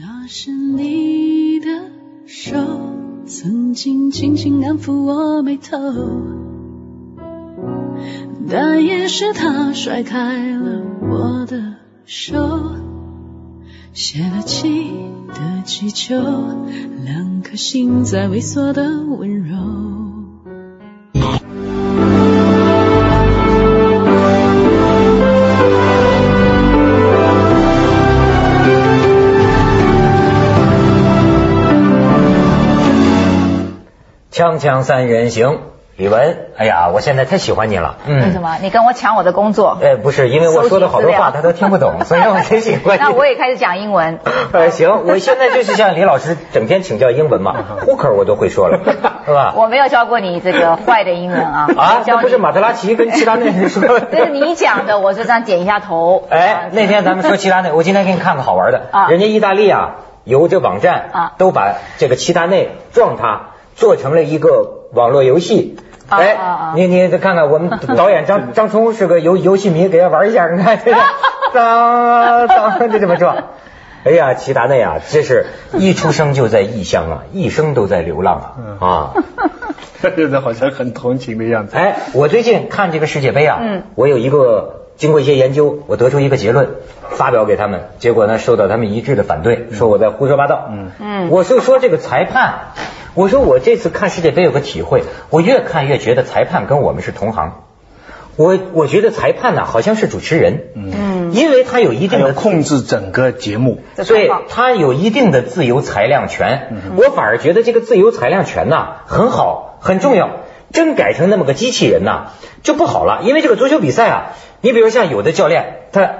那是你的手，曾经轻轻安抚我眉头，但也是他甩开了我的手，泄了气的气球，两颗心在微缩的温柔。锵锵三人行，李玟，哎呀，我现在太喜欢你了。嗯为什？么？你跟我抢我的工作？哎，不是，因为我说的好多话他都听不懂，所以让我真喜欢你。那我也开始讲英文。呃，行，我现在就是向李老师整天请教英文嘛，hooker 我都会说了，是吧？我没有教过你这个坏的英文啊。啊，教不是马特拉奇跟齐达内说的？这是你讲的，我就这样点一下头。哎，那天咱们说齐达内，我今天给你看个好玩的，啊人家意大利啊有这网站啊都把这个齐达内撞他做成了一个网络游戏。哎啊啊啊，你你再看看，我们导演张张冲是个游游戏迷，给他玩一下，你看这个，当当，就这么说。哎呀，齐达内啊，这是一出生就在异乡啊，一生都在流浪啊啊！现在好像很同情的样子。哎，我最近看这个世界杯啊，嗯我有一个经过一些研究，我得出一个结论，发表给他们，结果呢受到他们一致的反对，说我在胡说八道。嗯。嗯。我就说这个裁判，我说我这次看世界杯有个体会，我越看越觉得裁判跟我们是同行。我我觉得裁判呢好像是主持人，嗯，因为他有一定的控制整个节目，所以他有一定的自由裁量权，嗯。我反而觉得这个自由裁量权呐很好很重要。真改成那么个机器人呐就不好了，因为这个足球比赛啊，你比如像有的教练他。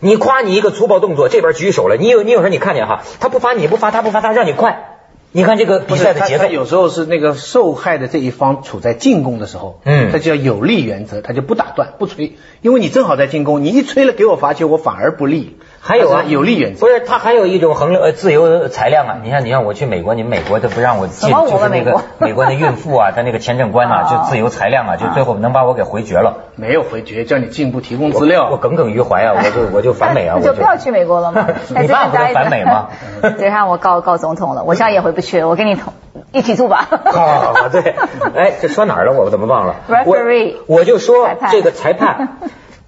你夸你一个粗暴动作，这边举手了，你有你有时候你看见哈，他不罚你不罚他不罚他，让你快。你看这个比赛的节奏他，有时候是那个受害的这一方处在进攻的时候，嗯他就要有利原则，他就不打断不吹，因为你正好在进攻，你一吹了给我罚球，我反而不利。还有啊，有利原则不。是他还有一种衡量呃自由裁量啊。你像你像我去美国，你们美国都不让我进，就是那个 美国的孕妇啊，他那个签证官呐、哦就自由裁量啊，就最后能把我给回绝了。没有回绝，叫你进一步提供资料我料。耿耿于怀啊，我就我就反美啊，我就不要去美国了吗。你爸不是反美吗？对，让我告告总统了，我现在也回不去了，我跟你同一起住吧。好，对，哎，这说哪儿了？我怎么忘了 Referee 我我就说这个裁判，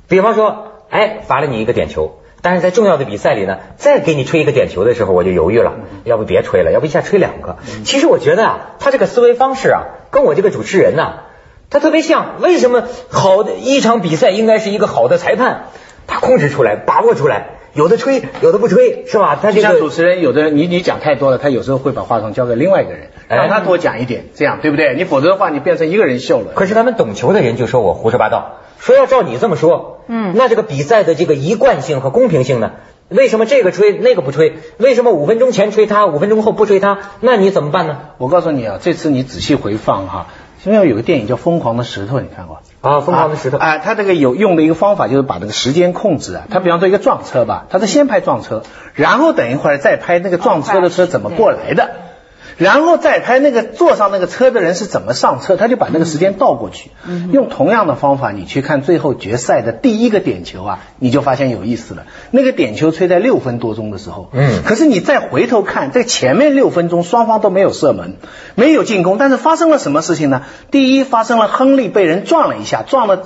比方说，哎，罚了你一个点球，但是在重要的比赛里呢，再给你吹一个点球的时候，我就犹豫了，要不别吹了，要不一下吹两个。其实我觉得啊，他这个思维方式啊，跟我这个主持人呐、他特别像。为什么好的一场比赛应该是一个好的裁判，他控制出来，把握出来，有的吹，有的不吹，是吧？他这个就像主持人，有的你你讲太多了，他有时候会把话筒交给另外一个人，哎让他多讲一点，这样对不对？你否则的话，你变成一个人秀了。可是他们懂球的人就说我胡说八道，说要照你这么说，嗯那这个比赛的这个一贯性和公平性呢？为什么这个吹那个不吹？为什么五分钟前吹他，五分钟后不吹他？那你怎么办呢？我告诉你啊，这次你仔细回放哈、因为有个电影叫《疯狂的石头》，你看过？啊，疯狂的石头，啊，他这个有用的一个方法就是把这个时间控制啊。他比方说一个撞车吧，他是先拍撞车，然后等一会儿再拍那个撞车的车怎么过来的，然后再拍那个坐上那个车的人是怎么上车，他就把那个时间倒过去。嗯用同样的方法，你去看最后决赛的第一个点球啊，你就发现有意思了。那个点球吹在六分多钟的时候，嗯可是你再回头看，在前面六分钟双方都没有射门，没有进攻，但是发生了什么事情呢？第一，发生了亨利被人撞了一下，撞了。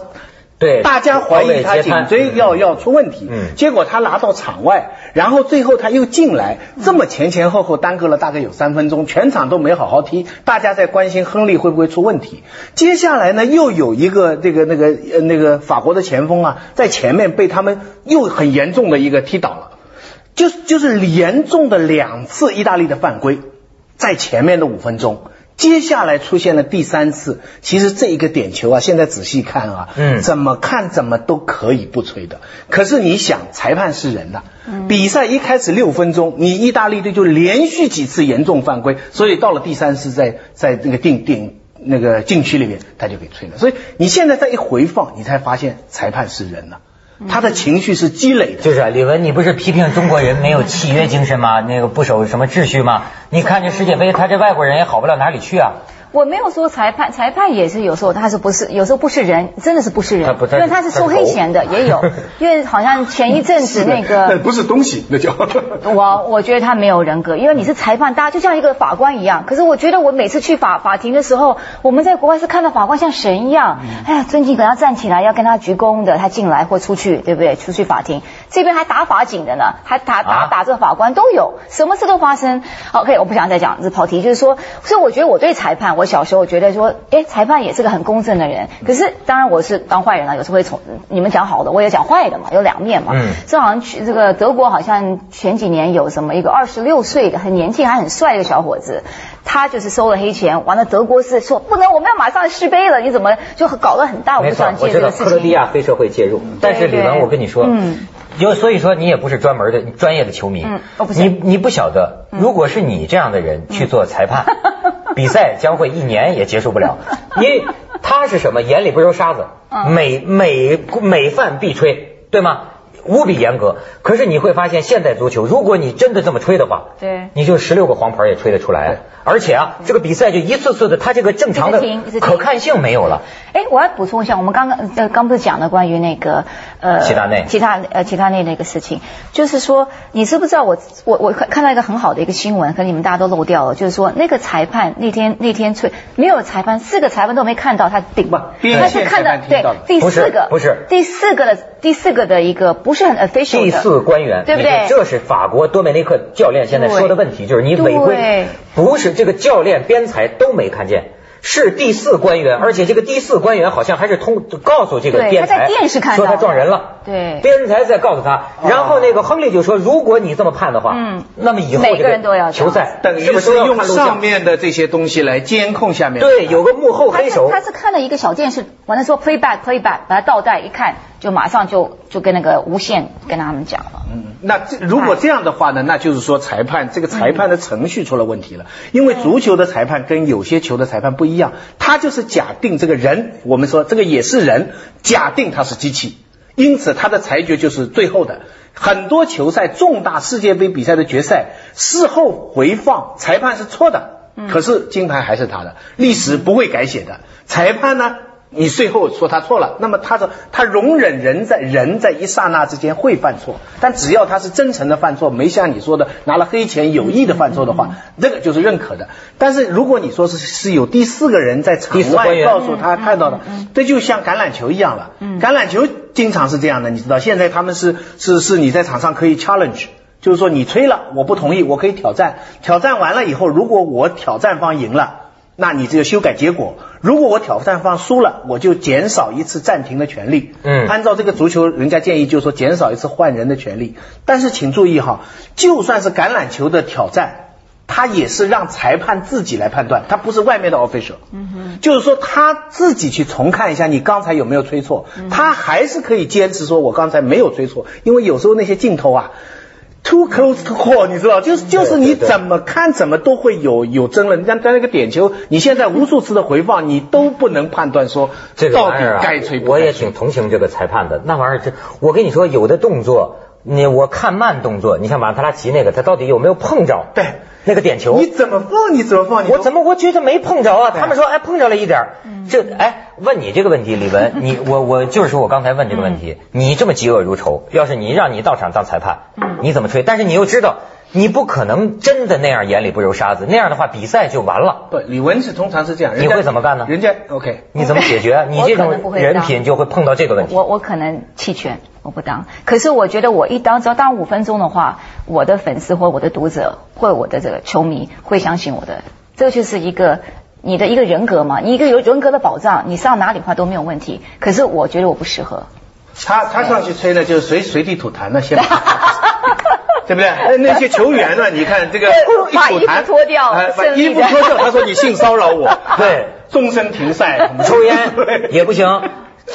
对，大家怀疑他颈椎要要出问题，嗯结果他拿到场外，然后最后他又进来，这么前前后后耽搁了大概有三分钟，全场都没好好踢，大家在关心亨利会不会出问题。接下来呢，又有一个这个那个呃那个法国的前锋啊，在前面被他们又很严重的一个踢倒了，就是就是严重的两次意大利的犯规，在前面的五分钟。接下来出现了第三次，其实这一个点球啊，现在仔细看啊，嗯怎么看怎么都可以不吹的。可是你想，裁判是人呐、比赛一开始六分钟，你意大利队就连续几次严重犯规，所以到了第三次在在那个定定那个禁区里面，他就给吹了。所以你现在再一回放，你才发现裁判是人呐、他的情绪是积累的。就是啊，李文，你不是批评中国人没有契约精神吗？那个不守什么秩序吗？你看这世界杯，他这外国人也好不了哪里去啊。我没有说裁判，裁判也是有时候他是不是，有时候不是人，真的是不是人，因为他是收黑钱的，也有，因为好像前一阵子那那个。不是东西，那叫。我我觉得他没有人格，因为你是裁判，大家就像一个法官一样。可是我觉得我每次去法法庭的时候，我们在国外是看到法官像神一样，哎呀，尊敬可能要站起来要跟他鞠躬的，他进来或出去，对不对？出去法庭这边还打法警的呢，还打打啊打这个法官都有，什么事都发生。OK，我不想再讲，这跑题，就是说，所以我觉得我对裁判，我小时候觉得说，哎，裁判也是个很公正的人。可是当然我是当坏人了，有时候会从你们讲好的，我也讲坏的嘛，有两面嘛。嗯这好像去这个德国好像前几年有什么一个二十六岁的很年轻还很帅的小伙子，他就是收了黑钱，完了德国是说不能，我们要马上续杯了，你怎么就搞得很大？我不想，我知道记得这个事情。克罗地亚黑社会介入，但是李文，我跟你说，嗯就所以说你也不是专门的专业的球迷，嗯我不是嗯你你不晓得，如果是你这样的人去做裁判，比赛将会一年也结束不了，因为他是什么，眼里不揉沙子，嗯。每每每犯必吹，对吗？无比严格，可是你会发现，现代足球，如果你真的这么吹的话，对你就十六个黄牌也吹得出来，而且啊，这个比赛就一次次的，它这个正常的可看性没有了。哎，我要补充一下，我们刚刚呃刚不是讲了关于那个呃齐达内齐达呃齐达内那个事情，就是说你知不知道我我我看看到一个很好的一个新闻，可能你们大家都漏掉了，就是说那个裁判那天那天吹没有裁判，四个裁判都没看到他顶不他是看到对第不是四个不是第四个的第四个的一个不是很 official 的。第四官员，对不对？这是法国多梅内克教练现在说的问题，就是你违规，不是这个教练边裁都没看见。是第四官员，而且这个第四官员好像还是通告诉这个对边裁，他在电视看说他撞人了，对。边裁在告诉他，然后那个亨利就说，如果你这么判的话，嗯。那么以后每这个人都要球赛等于是用上面的这些东西来监控下面。对，有个幕后黑手，他是看了一个小电视，完了说 playback playback，把它倒带一看，就马上就就跟那个无线跟他们讲了。嗯，那这如果这样的话呢，那就是说裁判这个裁判的程序出了问题了。因为足球的裁判跟有些球的裁判不一样，他就是假定这个人，我们说这个也是人，假定他是机器，因此他的裁决就是最后的。很多球赛重大世界杯比赛的决赛，事后回放裁判是错的，可是金牌还是他的，历史不会改写的。裁判呢？你最后说他错了，那么他的他容忍人在人在一刹那之间会犯错，但只要他是真诚的犯错，没像你说的拿了黑钱有意的犯错的话，这个就是认可的。但是如果你说是是有第四个人在场外告诉他看到的，这就像橄榄球一样了。橄榄球经常是这样的，你知道，现在他们是是是你在场上可以 challenge。就是说你吹了，我不同意，我可以挑战。挑战完了以后，如果我挑战方赢了，那你这个修改结果。如果我挑战方输了，我就减少一次暂停的权利。嗯按照这个足球，人家建议就是说减少一次换人的权利。但是请注意哈，就算是橄榄球的挑战，他也是让裁判自己来判断，他不是外面的 official。嗯哼，就是说他自己去重看一下你刚才有没有吹错，他还是可以坚持说我刚才没有吹错，因为有时候那些镜头啊。Too close to call，你知道，就是就是你怎么看怎么都会有有争论。像在那个点球，你现在无数次的回放，你都不能判断说这个到底玩意儿啊该吹。我也挺同情这个裁判的。那玩意儿，这我跟你说，有的动作，你我看慢动作，你像马特拉齐那个，他到底有没有碰着？对，那个点球，你怎么放你怎么放，你我怎么我觉得没碰着啊？他们说哎碰着了一点这哎问你这个问题，李文，你我我就是说我刚才问这个问嗯。题，你这么嫉恶如仇，要是你让你到场当裁判，嗯。你怎么吹？但是你又知道你不可能真的那样眼里不揉沙子，那样的话比赛就完了。不，李文是通常是这样，你会怎么干呢人家 OK，你怎么解决？你这我可能不种会人品就会碰到这个问题。我我可能弃权，我不当。可是我觉得我一当，只要当五分钟的话，我的粉丝或我的读者或我的这个球迷会相信我的。这个就是一个你的一个人格嘛，你一个有人格的保障，你上哪里话都没有问题。可是我觉得我不适合。他他上去吹呢，就是随随地吐痰呢，先把。对不对？那那些球员呢？你看这个一把衣服脱掉哎把衣服脱掉，他说你性骚扰我，对，终身停赛，抽烟也不行，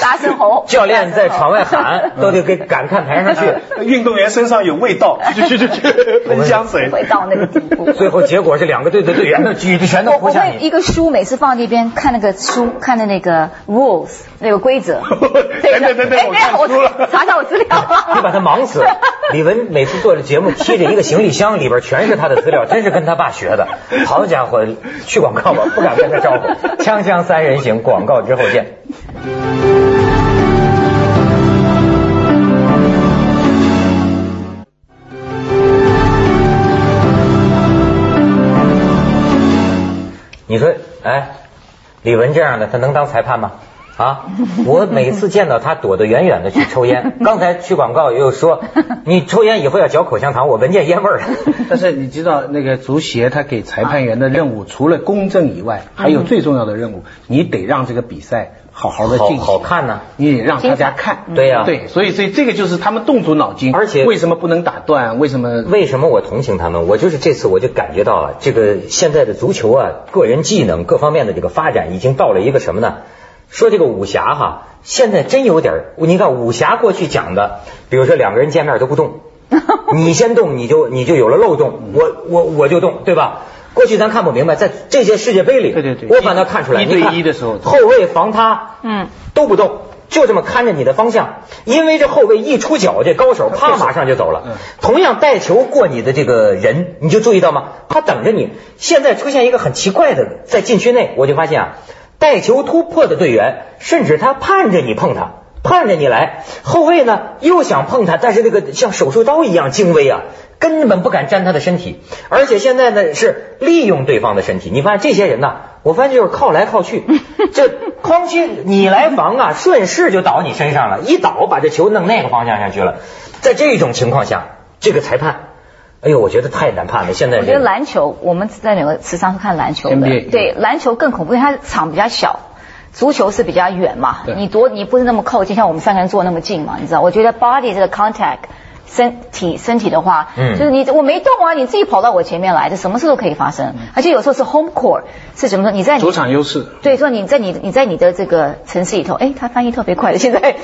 大声吼，教练在场外喊，都得给赶看台上去。运动员身上有味道，去去去去，喷香水。会到那个地步。最后结果是两个队的队员的举着拳头我我扑向你。会一个书每次放那边看那个书，看的那个 rules 那个规则。等等等等哎我看我书了 查查我资料。你把他忙死。李文每次做的节目，提着一个行李箱，里边全是他的资料，真是跟他爸学的。好家伙，去广告吧，不敢跟他招呼。锵锵三人行，广告之后见。你说，哎，李玟这样的，他能当裁判吗？啊，我每次见到他躲得远远的去抽烟。刚才去广告又说，你抽烟以后要嚼口香糖，我闻见烟味儿了。但是你知道那个足协他给裁判员的任务，除了公正以外，还有最重要的任务，你得让这个比赛好好的好进行，好看呢你得让大家看。对呀对，所以所以这个就是他们动足脑筋，而且为什么不能打断？为什么？为什么我同情他们？我就是这次我就感觉到啊，这个现在的足球啊，个人技能各方面的这个发展已经到了一个什么呢？说这个武侠哈，现在真有点儿，你看武侠过去讲的，比如说两个人见面都不动，你先动你就你就有了漏洞，我我我就动，对吧？过去咱看不明白，在这些世界杯里，对对对我反倒看出来，一对你看一的时候后卫防他，嗯，都不动，就这么看着你的方向，因为这后卫一出脚，这高手啪马上就走了。嗯同样带球过你的这个人，你就注意到吗？他等着你。现在出现一个很奇怪的，在禁区内，我就发现啊，带球突破的队员，甚至他盼着你碰他。盼着你来，后卫呢又想碰他，但是那个像手术刀一样精微啊，根本不敢沾他的身体，而且现在呢是利用对方的身体。你发现这些人呢，我发现就是靠来靠去，这哐叽你来防啊，顺势就倒你身上了，一倒把这球弄那个方向上去了。在这种情况下，这个裁判，哎呦，我觉得太难判了。现在我觉得篮球，我们在美国时常是看篮球的对篮球更恐怖，因为它场比较小。足球是比较远嘛，你多你不是那么靠近，像我们三个人坐那么近嘛，你知道？我觉得 body 这个 contact 身体身体的话，嗯就是你我没动啊，你自己跑到我前面来，这什么事都可以发生。而且有时候是 home court，是什么说？你在你主场优势。对，说你在你你在你的这个城市里头，哎，他翻译特别快的，现在，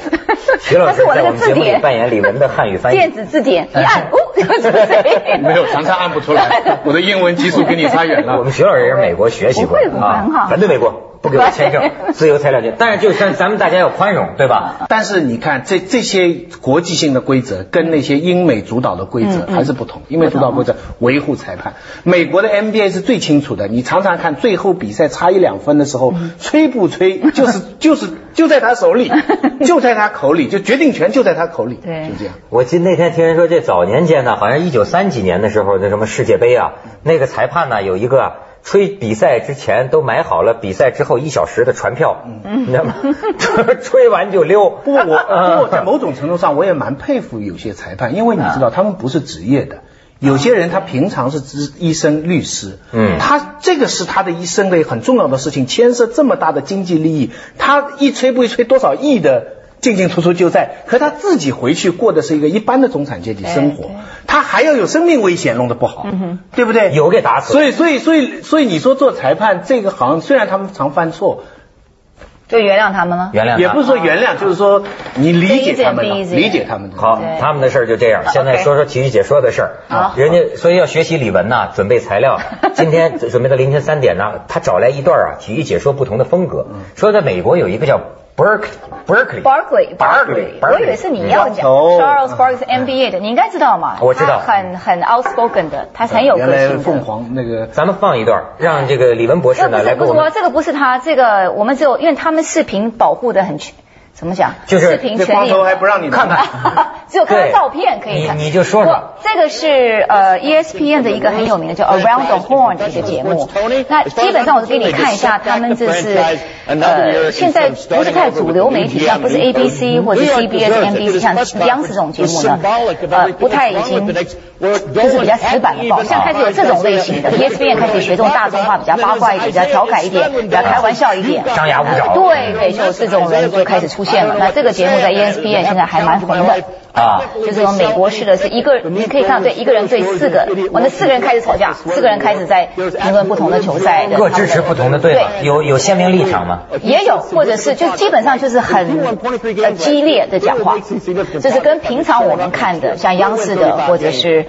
徐老但师 是我那个字典扮演李文的汉语翻译。电子字典一按，哦，这 是谁？没有，常常按不出来。我的英文基础跟你差远了。我们徐老师也是美国学习过不会不会很好反对美国，不给我签证，自由裁量权。但是就像咱们大家要宽容，对吧？但是你看，这这些国际性的规则跟那些英美主导的规则还是不同。英美主导规则维护裁判，美国的 NBA 是最清楚的。你常常看最后比赛差一两分的时候，嗯吹不吹就是就是就在他手里，就在他口里，就决定权就在他口里，对就这样。我记得那天听人说，这早年间呢，好像一九三几年的时候，那什么世界杯啊，那个裁判呢有一个啊吹比赛之前都买好了比赛之后一小时的船票，你知道吗？吹完就溜。不过我，嗯不过在某种程度上，我也蛮佩服有些裁判，因为你知道他们不是职业的。有些人他平常是职医生、律师，嗯他这个是他的一生的很重要的事情，牵涉这么大的经济利益，他一吹不一吹多少亿的进进出出就在，可他自己回去过的是一个一般的中产阶级生活他还要有生命危险，弄得不好，对不对？有给打死所以，所以，所以，所以你说做裁判这个行，虽然他们常犯错，就原谅他们了。原谅他也不是说原谅，就是说你理解他们理解他们的。好，他们的事儿就这样。现在说说体育解说的事儿。好人家所以要学习李玟呐，准备材料。今天准备到凌晨三点呢，他找来一段啊体育解说不同的风格。说在美国有一个叫 Berkeley Berkeley Barkley Barkley，我以为是你要讲哦 Charles Barkley 是 NBA 的，你应该知道嘛？我知道很很 outspoken 的，他很有个性的。凤凰那个咱们放一段，让这个李文博士这不呢来给我们是不是，这个不是他，这个我们只有因为他们视频保护的很全，怎么讲？就是视频这权利光头还不让你看看只有看照片可以看。你你就说说不这个是呃 ESPN 的一个很有名的叫 Around the Horn 的一个节目。那基本上我给你看一下，他们这是呃现在不是太主流媒体，像不是 ABC 或者 CBS、NBC 像央视这种节目呢，呃不太已经就是比较死板的报道，现在开始有这种类型的，ESPN 开始学这种大众化，比较八卦一点，比较调侃一点，比较开玩笑一点，张牙舞爪。对对，就这种人就开始出出现了。那这个节目在 ESPN 现在还蛮红的。啊，就是说美国式的是一个，你可以看到，对一个人对四个，我那四个人开始吵架，四个人开始在评论不同的球赛，各支持不同的队，有有鲜明立场吗？也有，或者是就基本上就是很激烈的讲话，就是跟平常我们看的像央视的或者是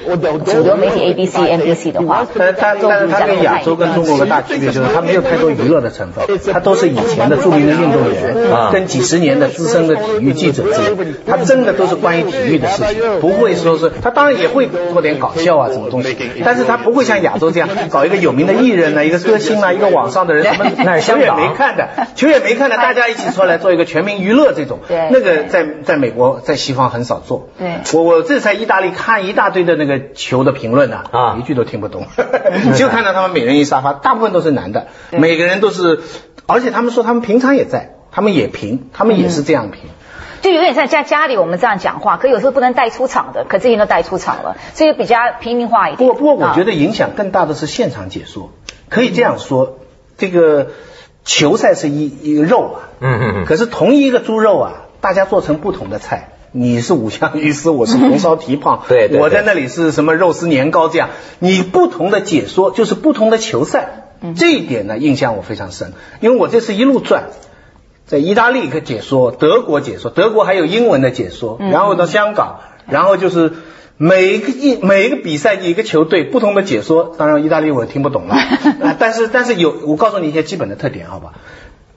主流媒体 A B C N B C 的话，但但但它跟亚洲跟中国的大区别就是它没有太多娱乐的成分，它都是以前的著名的运动员跟几十年的资深的体育记者这类，它真的都是关于。体育的事情不会说是他当然也会做点搞笑啊什么东西，但是他不会像亚洲这样搞一个有名的艺人呢，一个歌星啊，一个网上的人什么 那球也没看的，球也没看的，大家一起出来做一个全民娱乐这种，那个在在美国在西方很少做。对，我我这在意大利看一大堆的那个球的评论呢，啊，一句都听不懂，就看到他们每人一沙发，大部分都是男的，每个人都是，而且他们说他们平常也在，他们也评，他们也是这样评。就有点像在家里我们这样讲话，可有时候不能带出场的，可这些都带出场了，所以比较平民化一点。不过不过，我觉得影响更大的是现场解说。可以这样说，这个球赛是一一个肉啊，嗯嗯嗯，可是同一个猪肉啊，大家做成不同的菜，你是五香鱼丝，我是红烧蹄膀，对，我在那里是什么肉丝年糕这样，你不同的解说就是不同的球赛，这一点呢印象我非常深，因为我这次一路转。在意大利一个解说，德国解说，德国还有英文的解说，然后到香港，然后就是每一个一每一个比赛一个球队不同的解说，当然意大利我听不懂了，啊，但是但是有我告诉你一些基本的特点，好吧，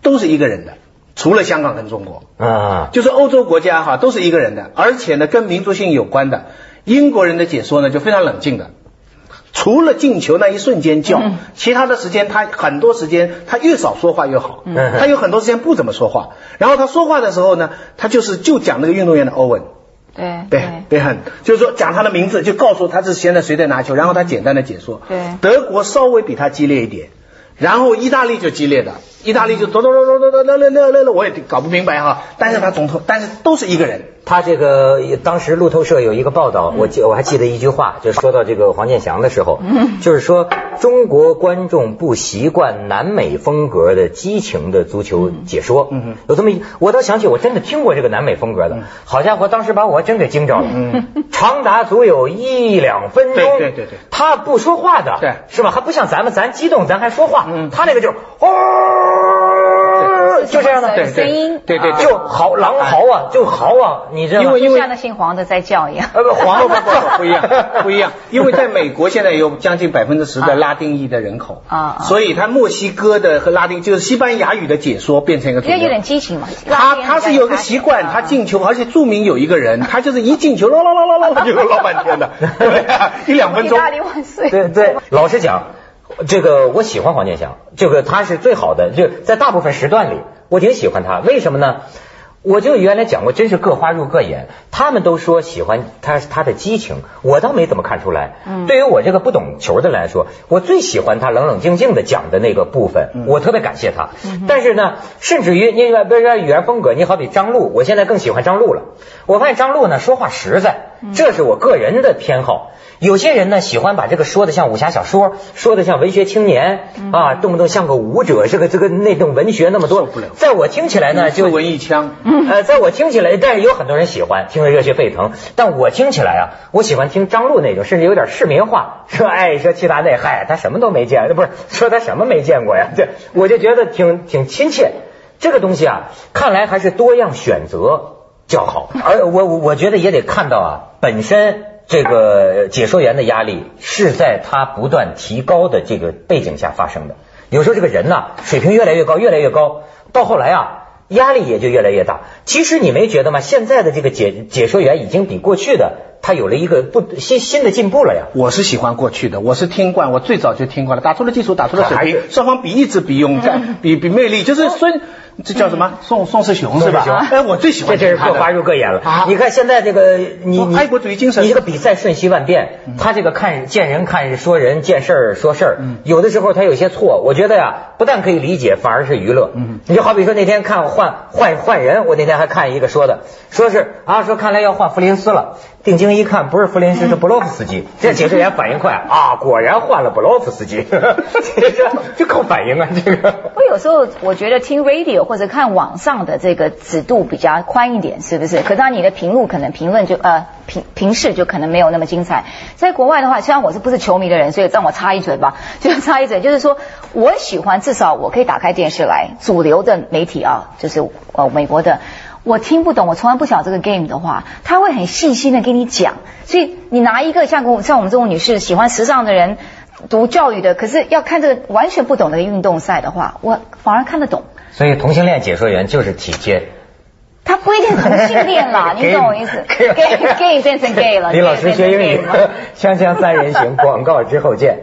都是一个人的，除了香港跟中国。啊，就是欧洲国家哈都是一个人的，而且呢跟民族性有关的，英国人的解说呢就非常冷静的。除了进球那一瞬间叫，其他的时间他很多时间他越少说话越好，他有很多时间不怎么说话。然后他说话的时候呢，他就是就讲那个运动员的欧文，对对对，很就是说讲他的名字，就告诉他是现在谁在拿球，然后他简单的解说。对，德国稍微比他激烈一点，然后意大利就激烈的，意大利就哆哆哆哆哆哆乐乐乐乐乐，我也搞不明白哈。但是他总统，但是都是一个人。他这个当时路透社有一个报道，我记我还记得一句话，就说到这个黄健翔的时候，就是说中国观众不习惯南美风格的激情的足球解说，有这么一，我倒想起我真的听过这个南美风格的，好家伙，当时把我真给惊着了，长达足有一两分钟，对对对对，他不说话的，对，是吧？还不像咱们，咱激动咱还说话，他那个就哦。就这样的声音，对对，就嚎狼嚎啊，就嚎啊，你知道吗？因为因为像那姓黄的在叫一样，呃不黄 不不不一样 不一样，因为在美国现在有将近百分之十的拉丁裔的人口啊，所以他墨西哥的和拉丁就是西班牙语的解说变成一个，因为有点激情嘛。他他是有个习惯，他进球，而且著名有一个人，他就是一进球啦啦啦啦啦就老半天的，一两分钟。意大利万岁！对对，老实讲。这个我喜欢黄健翔，这个他是最好的，就在大部分时段里，我挺喜欢他。为什么呢？我就原来讲过，真是各花入各眼。他们都说喜欢他他的激情，我倒没怎么看出来。嗯，对于我这个不懂球的来说，我最喜欢他冷冷静静的讲的那个部分，我特别感谢他。但是呢，甚至于你比如说语言风格，你好比张璐，我现在更喜欢张璐了。我发现张璐呢说话实在，这是我个人的偏好。有些人呢喜欢把这个说的像武侠小说，说的像文学青年啊，动不动像个武者，这个这个那种文学那么多，在我听起来呢就文艺腔，呃，在我听起来，但是有很多人喜欢，听得热血沸腾。但我听起来啊，我喜欢听张璐那种，甚至有点市民化，说哎说齐达内，嗨，他什么都没见，不是说他什么没见过呀？这我就觉得挺挺亲切。这个东西啊，看来还是多样选择较好。而我我觉得也得看到啊，本身。这个解说员的压力是在他不断提高的这个背景下发生的。有时候这个人呐，水平越来越高，越来越高，到后来啊，压力也就越来越大。其实你没觉得吗？现在的这个解解说员已经比过去的他有了一个不新新的进步了呀。我是喜欢过去的，我是听惯，我最早就听惯了，打出了技术，打出了水平，双方比一直，比勇敢，比比魅力，就是孙。这叫什么？宋宋世雄是吧？哎，我最喜欢这，这是各花入各眼了。你看现在这个你爱国主义精神，你这个比赛瞬息万变，他这个看见人看说人，见事儿说事儿，有的时候他有些错，我觉得呀，不但可以理解，反而是娱乐。嗯你就好比说那天看换换换人，我那天还看一个说的，说是啊，说看来要换弗林斯了。定睛一看，不是弗林斯，是布洛夫斯基。这解说员反应快啊，果然换了布洛夫斯基。这个就靠反应啊，这个。我有时候我觉得听 radio 或者看网上的这个尺度比较宽一点，是不是？可当你的评论可能评论就呃评评视就可能没有那么精彩。在国外的话，虽然我是不是球迷的人，所以让我插一嘴吧，就插一嘴，就是说我喜欢至少我可以打开电视来，主流的媒体啊，就是呃美国的。我听不懂，我从来不晓这个 game 的话，他会很细心的给你讲。所以你拿一个像我像我们这种女士喜欢时尚的人，读教育的，可是要看这个完全不懂的运动赛的话，我反而看得懂。所以同性恋解说员就是体贴。他不一定同性恋啦，你懂我意思？gay gay 变成 gay 了。李老师学英语，锵锵三人行，广告之后见。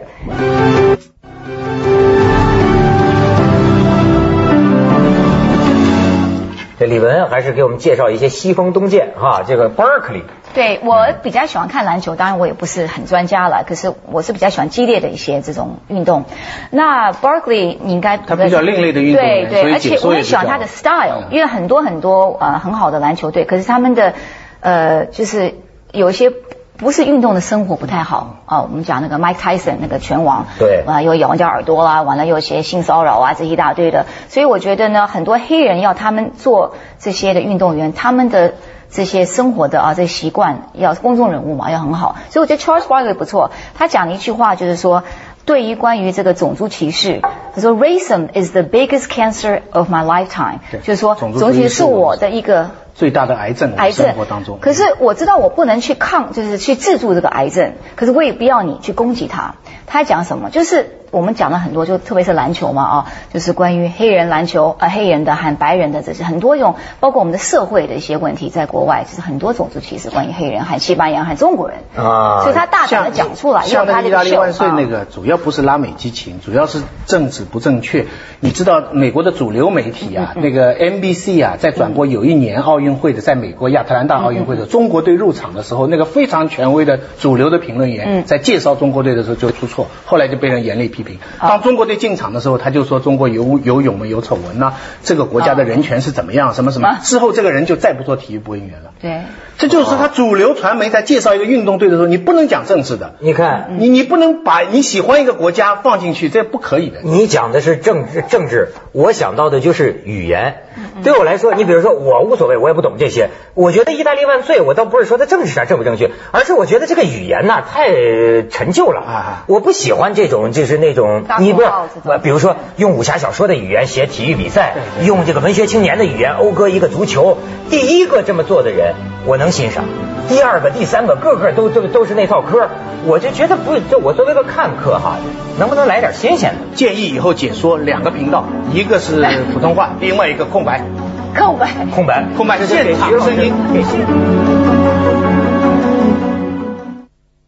这李文还是给我们介绍一些西风东渐哈，这个 Berkeley。对我比较喜欢看篮球，当然我也不是很专家了，可是我是比较喜欢激烈的一些这种运动。那 Berkeley 你应该他比较另类的运动对对，而且我也喜欢他的 style，因为很多很多呃很好的篮球队，可是他们的呃就是有一些。不是运动的生活不太好啊！我们讲那个 Mike Tyson 那个拳王，对啊，又咬人家耳朵啦，完了又些性骚扰啊，这一大堆的。所以我觉得呢，很多黑人要他们做这些的运动员，他们的这些生活的啊，这习惯要公众人物嘛，要很好。所以我觉得 Charles Barkley 不错，他讲了一句话，就是说，对于关于这个种族歧视，他说 Racism is the biggest cancer of my lifetime，就是说种族歧视是我的一个。最大的癌症，癌症生活当中。可是我知道我不能去抗，就是去制住这个癌症。可是我也不要你去攻击他。他讲什么？就是我们讲了很多，就特别是篮球嘛啊，就是关于黑人篮球呃黑人的和白人的这些很多种，包括我们的社会的一些问题，在国外就是很多种族歧视，关于黑人和西班牙和中国人啊。所以他大胆的讲出来，像意大利万岁那个，主要不是拉美激情，主要是政治不正确。你知道美国的主流媒体啊，那个 NBC 啊，在转播有一年奥运会的，在美国亚特兰大奥运会的中国队入场的时候，那个非常权威的主流的评论员在介绍中国队的时候就出。错，后来就被人严厉批评。当中国队进场的时候，他就说中国游游泳嘛有丑闻呐，这个国家的人权是怎么样，什么什么。之后这个人就再不做体育播音员了。对，这就是说他主流传媒在介绍一个运动队的时候，你不能讲政治的。你看，你你不能把你喜欢一个国家放进去，这不可以的。你讲的是政治政治，我想到的就是语言。对我来说，你比如说我无所谓，我也不懂这些。我觉得意大利万岁，我倒不是说他政治上正不正确，而是我觉得这个语言呐太陈旧了啊！我不喜欢这种就是那种你不是，比如说用武侠小说的语言写体育比赛，用这个文学青年的语言讴歌一个足球。第一个这么做的人，我能欣赏；第二个、第三个，个个都都都是那套嗑，我就觉得不，就我作为一个看客哈，能不能来点新鲜的？建议以后解说两个频道，一个是普通话，另外一个空白。空白，空白，空白，现场。声音。